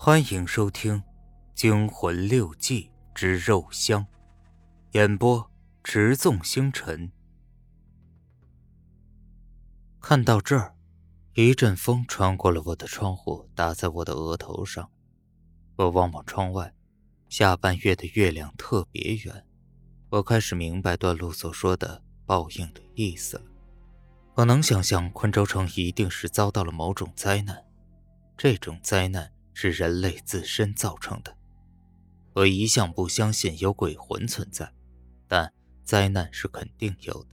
欢迎收听《惊魂六记之肉香》，演播：持纵星辰。看到这儿，一阵风穿过了我的窗户，打在我的额头上。我望望窗外，下半月的月亮特别圆。我开始明白段路所说的报应的意思了。我能想象昆州城一定是遭到了某种灾难，这种灾难。是人类自身造成的。我一向不相信有鬼魂存在，但灾难是肯定有的。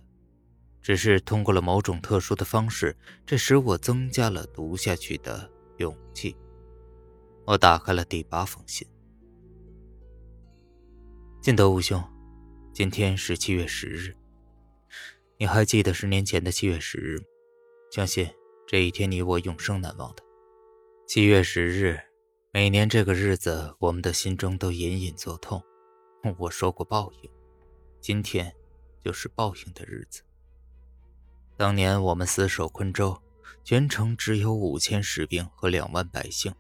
只是通过了某种特殊的方式，这使我增加了读下去的勇气。我打开了第八封信。晋德武兄，今天是七月十日，你还记得十年前的七月十日吗？相信这一天你我永生难忘的。七月十日。每年这个日子，我们的心中都隐隐作痛。我说过报应，今天就是报应的日子。当年我们死守昆州，全城只有五千士兵和两万百姓，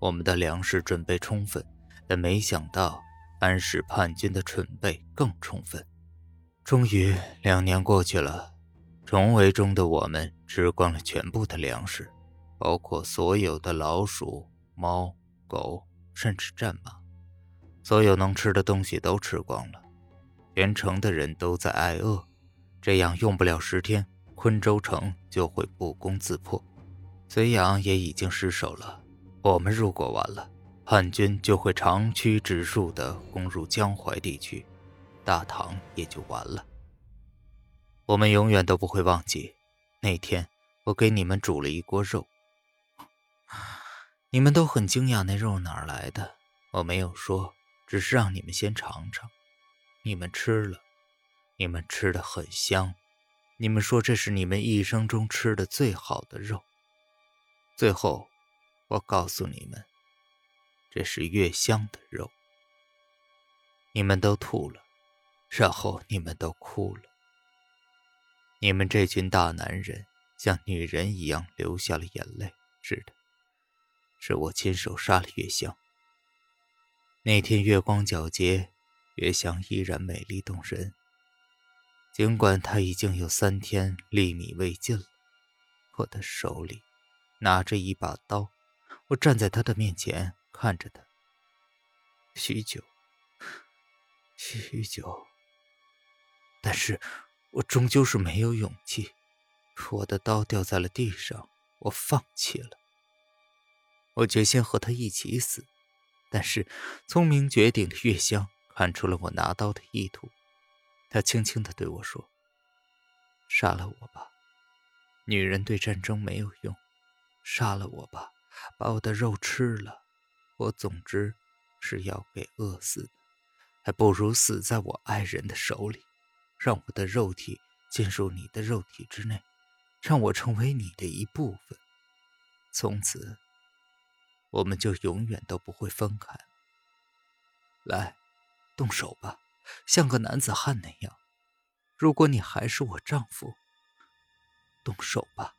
我们的粮食准备充分，但没想到安史叛军的准备更充分。终于两年过去了，重围中的我们吃光了全部的粮食，包括所有的老鼠、猫。狗，甚至战马，所有能吃的东西都吃光了，全城的人都在挨饿。这样用不了十天，昆州城就会不攻自破。绥阳也已经失守了，我们如果完了，叛军就会长驱直入的攻入江淮地区，大唐也就完了。我们永远都不会忘记那天，我给你们煮了一锅肉。你们都很惊讶，那肉哪儿来的？我没有说，只是让你们先尝尝。你们吃了，你们吃的很香。你们说这是你们一生中吃的最好的肉。最后，我告诉你们，这是月香的肉。你们都吐了，然后你们都哭了。你们这群大男人像女人一样流下了眼泪。是的。是我亲手杀了月香。那天月光皎洁，月香依然美丽动人。尽管她已经有三天粒米未进了，我的手里拿着一把刀，我站在她的面前看着她。许久，许久，但是我终究是没有勇气。我的刀掉在了地上，我放弃了。我决心和他一起死，但是聪明绝顶的月香看出了我拿刀的意图，他轻轻地对我说：“杀了我吧，女人对战争没有用，杀了我吧，把我的肉吃了，我总之是要给饿死的，还不如死在我爱人的手里，让我的肉体进入你的肉体之内，让我成为你的一部分，从此。”我们就永远都不会分开。来，动手吧，像个男子汉那样。如果你还是我丈夫，动手吧。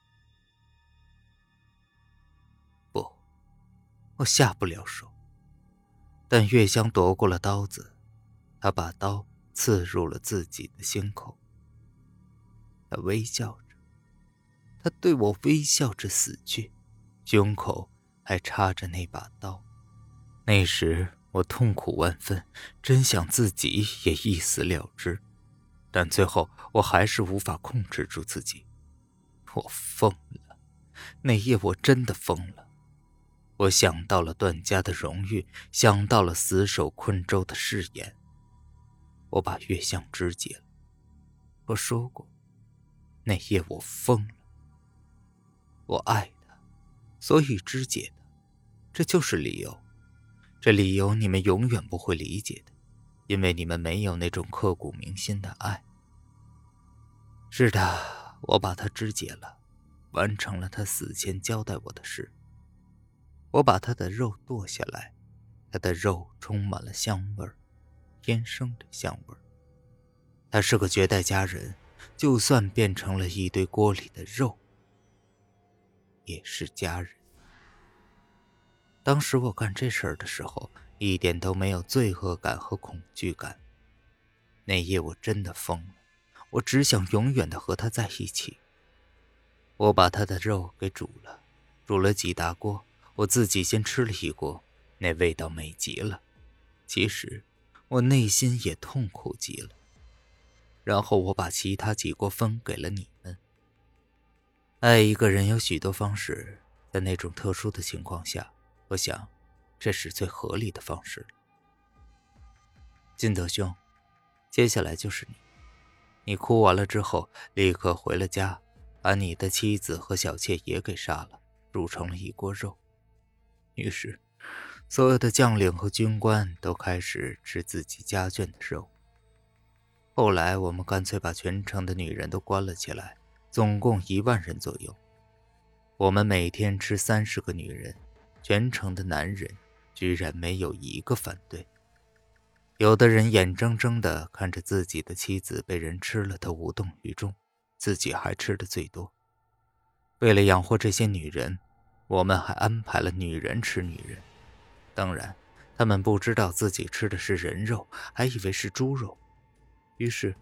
不，我下不了手。但月香夺过了刀子，她把刀刺入了自己的心口。她微笑着，她对我微笑着死去，胸口。还插着那把刀，那时我痛苦万分，真想自己也一死了之，但最后我还是无法控制住自己。我疯了，那夜我真的疯了。我想到了段家的荣誉，想到了死守昆州的誓言。我把月相肢解了。我说过，那夜我疯了。我爱他，所以肢解。这就是理由，这理由你们永远不会理解的，因为你们没有那种刻骨铭心的爱。是的，我把他肢解了，完成了他死前交代我的事。我把他的肉剁下来，他的肉充满了香味儿，天生的香味儿。他是个绝代佳人，就算变成了一堆锅里的肉，也是佳人。当时我干这事儿的时候，一点都没有罪恶感和恐惧感。那夜我真的疯了，我只想永远的和他在一起。我把他的肉给煮了，煮了几大锅，我自己先吃了一锅，那味道美极了。其实我内心也痛苦极了。然后我把其他几锅分给了你们。爱一个人有许多方式，在那种特殊的情况下，我想，这是最合理的方式。金德兄，接下来就是你。你哭完了之后，立刻回了家，把你的妻子和小妾也给杀了，煮成了一锅肉。于是，所有的将领和军官都开始吃自己家眷的肉。后来，我们干脆把全城的女人都关了起来，总共一万人左右。我们每天吃三十个女人，全城的男人居然没有一个反对。有的人眼睁睁地看着自己的妻子被人吃了，都无动于衷，自己还吃的最多。为了养活这些女人，我们还安排了女人吃女人。当然，他们不知道自己吃的是人肉，还以为是猪肉。于是，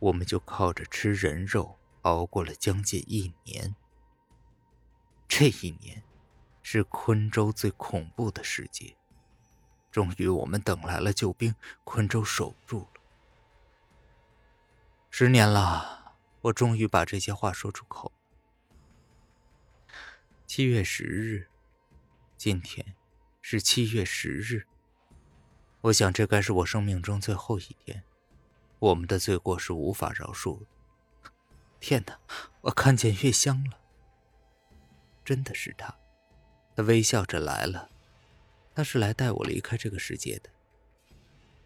我们就靠着吃人肉熬过了将近一年。这一年，是昆州最恐怖的时节。终于，我们等来了救兵，昆州守住了。十年了，我终于把这些话说出口。七月十日，今天是七月十日。我想，这该是我生命中最后一天。我们的罪过是无法饶恕的。天哪，我看见月香了，真的是他，他微笑着来了，他是来带我离开这个世界的。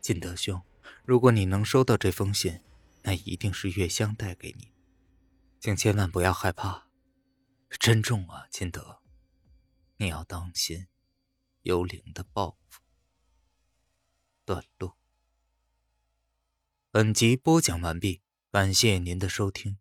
金德兄，如果你能收到这封信，那一定是月香带给你，请千万不要害怕，珍重啊，金德，你要当心幽灵的报复。段落。本集播讲完毕，感谢您的收听。